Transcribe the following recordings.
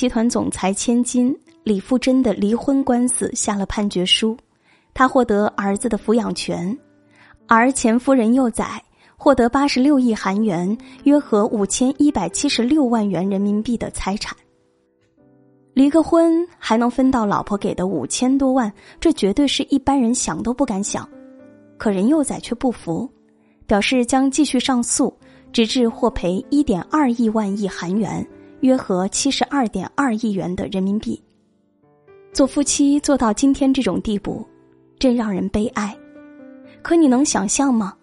集团总裁千金李富真的离婚官司下了判决书，他获得儿子的抚养权，而前夫人幼崽获得八十六亿韩元（约合五千一百七十六万元人民币）的财产。离个婚还能分到老婆给的五千多万，这绝对是一般人想都不敢想。可任幼崽却不服，表示将继续上诉，直至获赔一点二亿万亿韩元。约合七十二点二亿元的人民币。做夫妻做到今天这种地步，真让人悲哀。可你能想象吗？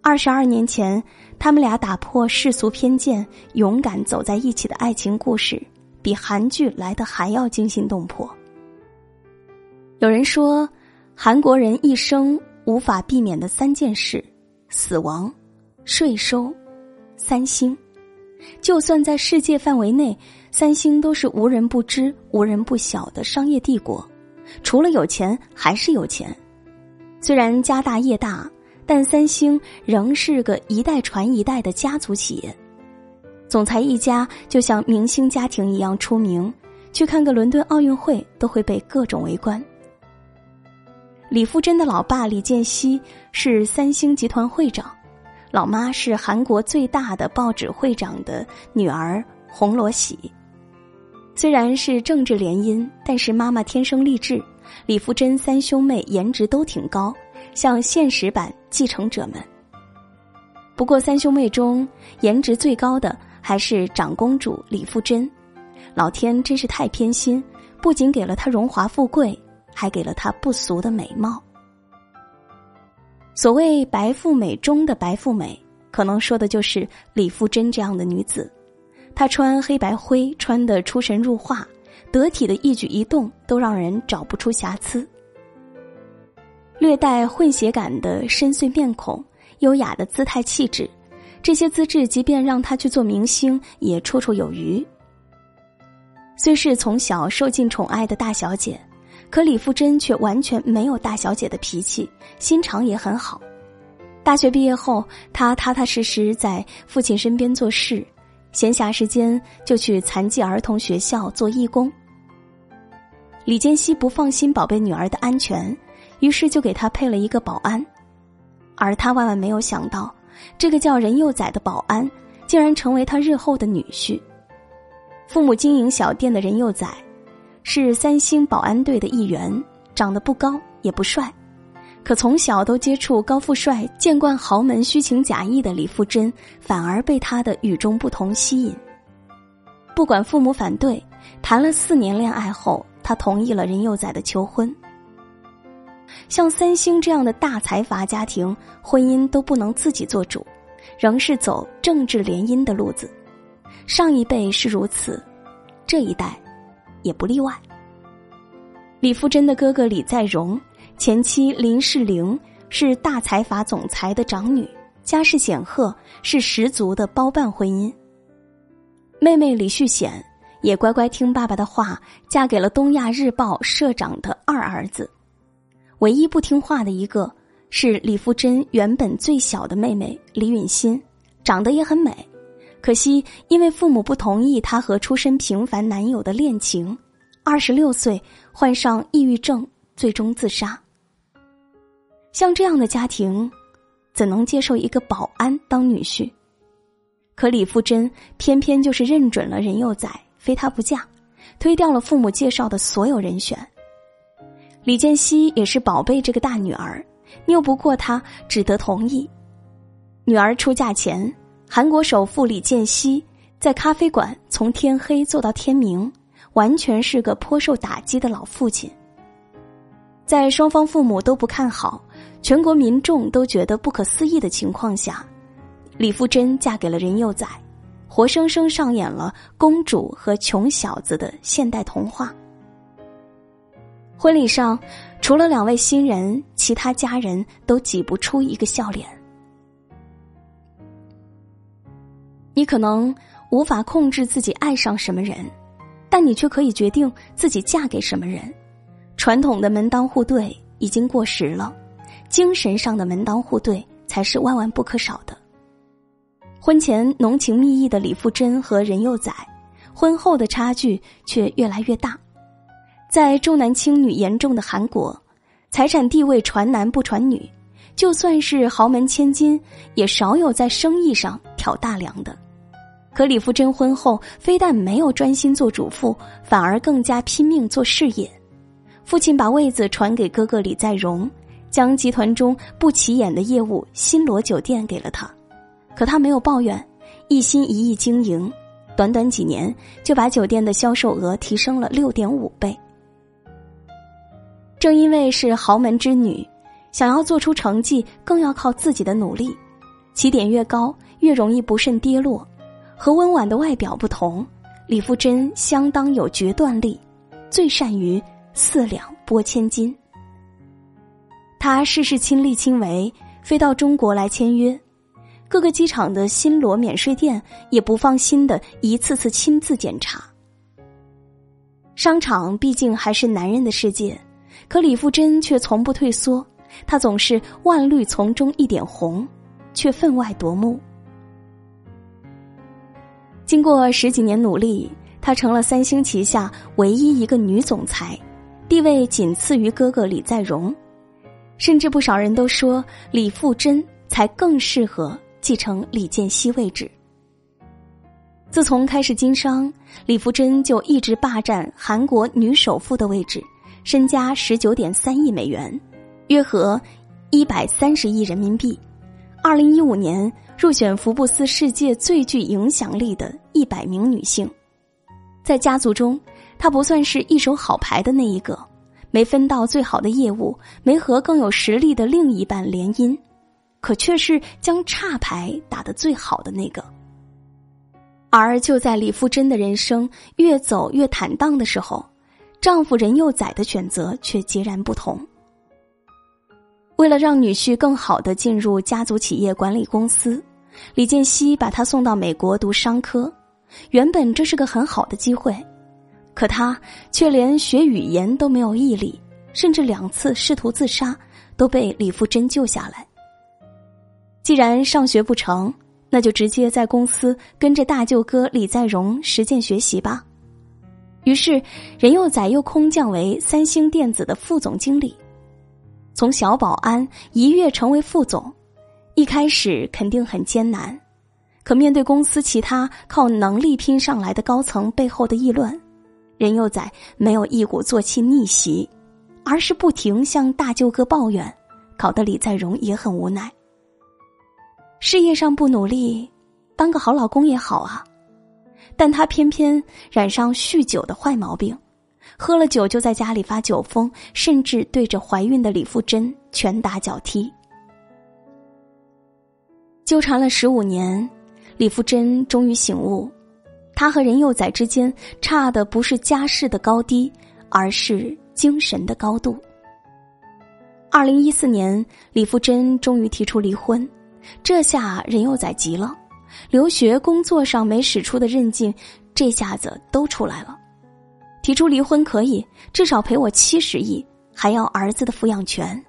二十二年前，他们俩打破世俗偏见，勇敢走在一起的爱情故事，比韩剧来的还要惊心动魄。有人说，韩国人一生无法避免的三件事：死亡、税收、三星。就算在世界范围内，三星都是无人不知、无人不晓的商业帝国。除了有钱，还是有钱。虽然家大业大，但三星仍是个一代传一代的家族企业。总裁一家就像明星家庭一样出名，去看个伦敦奥运会都会被各种围观。李富真的老爸李健熙是三星集团会长。老妈是韩国最大的报纸会长的女儿洪罗喜，虽然是政治联姻，但是妈妈天生丽质。李富真三兄妹颜值都挺高，像现实版继承者们。不过三兄妹中颜值最高的还是长公主李富真，老天真是太偏心，不仅给了她荣华富贵，还给了她不俗的美貌。所谓“白富美”中的“白富美”，可能说的就是李富真这样的女子。她穿黑白灰，穿得出神入化，得体的一举一动都让人找不出瑕疵。略带混血感的深邃面孔，优雅的姿态气质，这些资质，即便让她去做明星，也绰绰有余。虽是从小受尽宠爱的大小姐。可李富真却完全没有大小姐的脾气，心肠也很好。大学毕业后，她踏踏实实在父亲身边做事，闲暇时间就去残疾儿童学校做义工。李建熙不放心宝贝女儿的安全，于是就给她配了一个保安，而他万万没有想到，这个叫任幼崽的保安竟然成为他日后的女婿。父母经营小店的任幼崽。是三星保安队的一员，长得不高也不帅，可从小都接触高富帅、见惯豪门虚情假意的李富真，反而被他的与众不同吸引。不管父母反对，谈了四年恋爱后，他同意了任幼崽的求婚。像三星这样的大财阀家庭，婚姻都不能自己做主，仍是走政治联姻的路子。上一辈是如此，这一代。也不例外。李富真的哥哥李在镕，前妻林世玲是大财阀总裁的长女，家世显赫，是十足的包办婚姻。妹妹李旭显也乖乖听爸爸的话，嫁给了东亚日报社长的二儿子。唯一不听话的一个是李富真原本最小的妹妹李允欣，长得也很美。可惜，因为父母不同意她和出身平凡男友的恋情，二十六岁患上抑郁症，最终自杀。像这样的家庭，怎能接受一个保安当女婿？可李富真偏偏就是认准了任幼崽，非他不嫁，推掉了父母介绍的所有人选。李建熙也是宝贝这个大女儿，拗不过他，只得同意。女儿出嫁前。韩国首富李健熙在咖啡馆从天黑做到天明，完全是个颇受打击的老父亲。在双方父母都不看好、全国民众都觉得不可思议的情况下，李富真嫁给了任佑宰，活生生上演了公主和穷小子的现代童话。婚礼上，除了两位新人，其他家人都挤不出一个笑脸。你可能无法控制自己爱上什么人，但你却可以决定自己嫁给什么人。传统的门当户对已经过时了，精神上的门当户对才是万万不可少的。婚前浓情蜜意的李富真和任幼崽，婚后的差距却越来越大。在重男轻女严重的韩国，财产地位传男不传女，就算是豪门千金，也少有在生意上挑大梁的。可李富真婚后非但没有专心做主妇，反而更加拼命做事业。父亲把位子传给哥哥李在镕，将集团中不起眼的业务新罗酒店给了他，可他没有抱怨，一心一意经营，短短几年就把酒店的销售额提升了六点五倍。正因为是豪门之女，想要做出成绩，更要靠自己的努力。起点越高，越容易不慎跌落。和温婉的外表不同，李富真相当有决断力，最善于四两拨千斤。他事事亲力亲为，飞到中国来签约，各个机场的新罗免税店也不放心的一次次亲自检查。商场毕竟还是男人的世界。可李富真却从不退缩，他总是万绿丛中一点红，却分外夺目。经过十几年努力，她成了三星旗下唯一一个女总裁，地位仅次于哥哥李在镕，甚至不少人都说李富真才更适合继承李健熙位置。自从开始经商，李富真就一直霸占韩国女首富的位置。身家十九点三亿美元，约合一百三十亿人民币。二零一五年入选福布斯世界最具影响力的一百名女性。在家族中，她不算是一手好牌的那一个，没分到最好的业务，没和更有实力的另一半联姻，可却是将差牌打得最好的那个。而就在李富真的人生越走越坦荡的时候。丈夫任佑宰的选择却截然不同。为了让女婿更好的进入家族企业管理公司，李健熙把他送到美国读商科。原本这是个很好的机会，可他却连学语言都没有毅力，甚至两次试图自杀都被李富真救下来。既然上学不成，那就直接在公司跟着大舅哥李在镕实践学习吧。于是，任佑宰又空降为三星电子的副总经理，从小保安一跃成为副总。一开始肯定很艰难，可面对公司其他靠能力拼上来的高层背后的议论，任佑宰没有一鼓作气逆袭，而是不停向大舅哥抱怨，搞得李在容也很无奈。事业上不努力，当个好老公也好啊。但他偏偏染上酗酒的坏毛病，喝了酒就在家里发酒疯，甚至对着怀孕的李富真拳打脚踢。纠缠了十五年，李富真终于醒悟，他和任佑宰之间差的不是家世的高低，而是精神的高度。二零一四年，李富真终于提出离婚，这下任佑宰急了。留学、工作上没使出的韧劲，这下子都出来了。提出离婚可以，至少赔我七十亿，还要儿子的抚养权。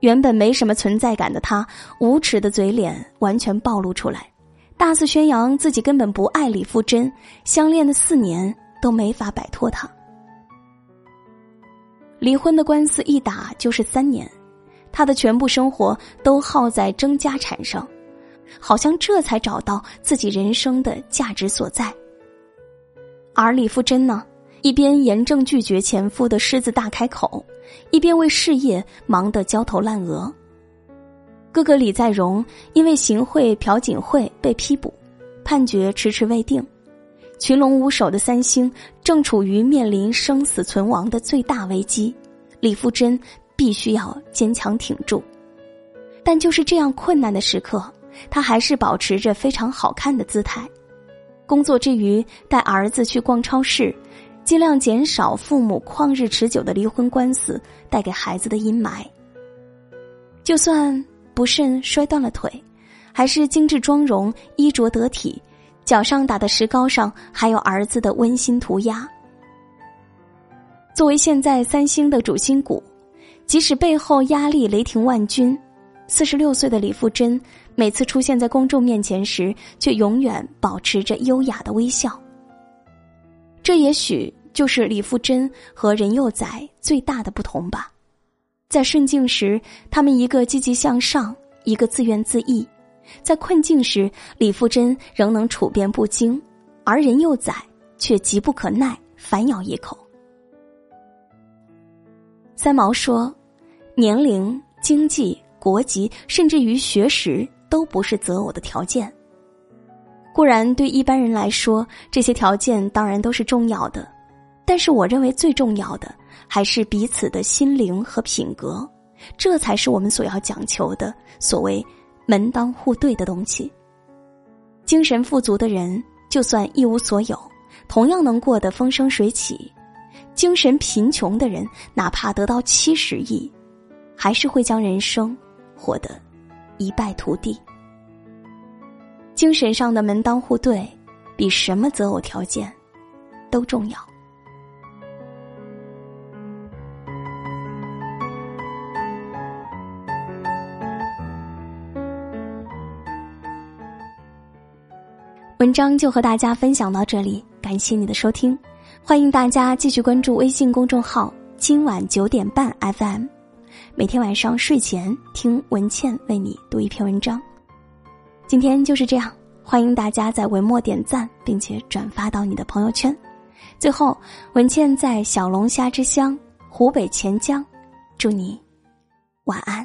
原本没什么存在感的他，无耻的嘴脸完全暴露出来，大肆宣扬自己根本不爱李富真，相恋的四年都没法摆脱他。离婚的官司一打就是三年，他的全部生活都耗在争家产上。好像这才找到自己人生的价值所在。而李富真呢，一边严正拒绝前夫的狮子大开口，一边为事业忙得焦头烂额。哥哥李在镕因为行贿朴槿惠被批捕，判决迟迟未定，群龙无首的三星正处于面临生死存亡的最大危机，李富真必须要坚强挺住。但就是这样困难的时刻。他还是保持着非常好看的姿态，工作之余带儿子去逛超市，尽量减少父母旷日持久的离婚官司带给孩子的阴霾。就算不慎摔断了腿，还是精致妆容、衣着得体，脚上打的石膏上还有儿子的温馨涂鸦。作为现在三星的主心骨，即使背后压力雷霆万钧。四十六岁的李富真，每次出现在公众面前时，却永远保持着优雅的微笑，这也许就是李富真和任幼宰最大的不同吧。在顺境时，他们一个积极向上，一个自怨自艾；在困境时，李富真仍能处变不惊，而任幼宰却急不可耐，反咬一口。三毛说：“年龄、经济、国籍，甚至于学识，都不是择偶的条件。固然，对一般人来说，这些条件当然都是重要的，但是我认为最重要的。”还是彼此的心灵和品格，这才是我们所要讲求的所谓门当户对的东西。精神富足的人，就算一无所有，同样能过得风生水起；精神贫穷的人，哪怕得到七十亿，还是会将人生活得一败涂地。精神上的门当户对，比什么择偶条件都重要。文章就和大家分享到这里，感谢你的收听，欢迎大家继续关注微信公众号“今晚九点半 FM”，每天晚上睡前听文倩为你读一篇文章。今天就是这样，欢迎大家在文末点赞，并且转发到你的朋友圈。最后，文倩在小龙虾之乡湖北潜江，祝你晚安。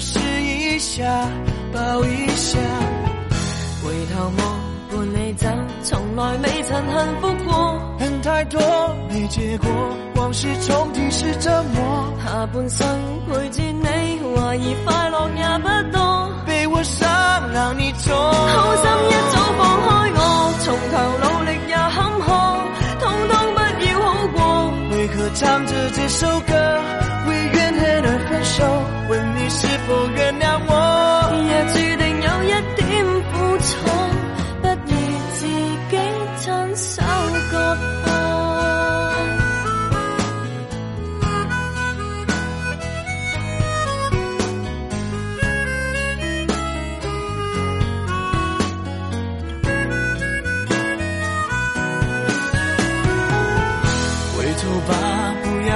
试一下，抱一下。回头望，伴你走，从来未曾幸福过。恨太多，没结果，往事重提是折磨。下半生陪住你，怀疑快乐也不多。被我伤，让你痛。好心一早放开我，从头努力也坎坷，通通不要好过。为何唱着这首歌？问你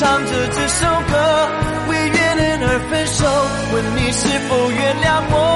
唱着这首歌为怨恨而分手，问你是否原谅我？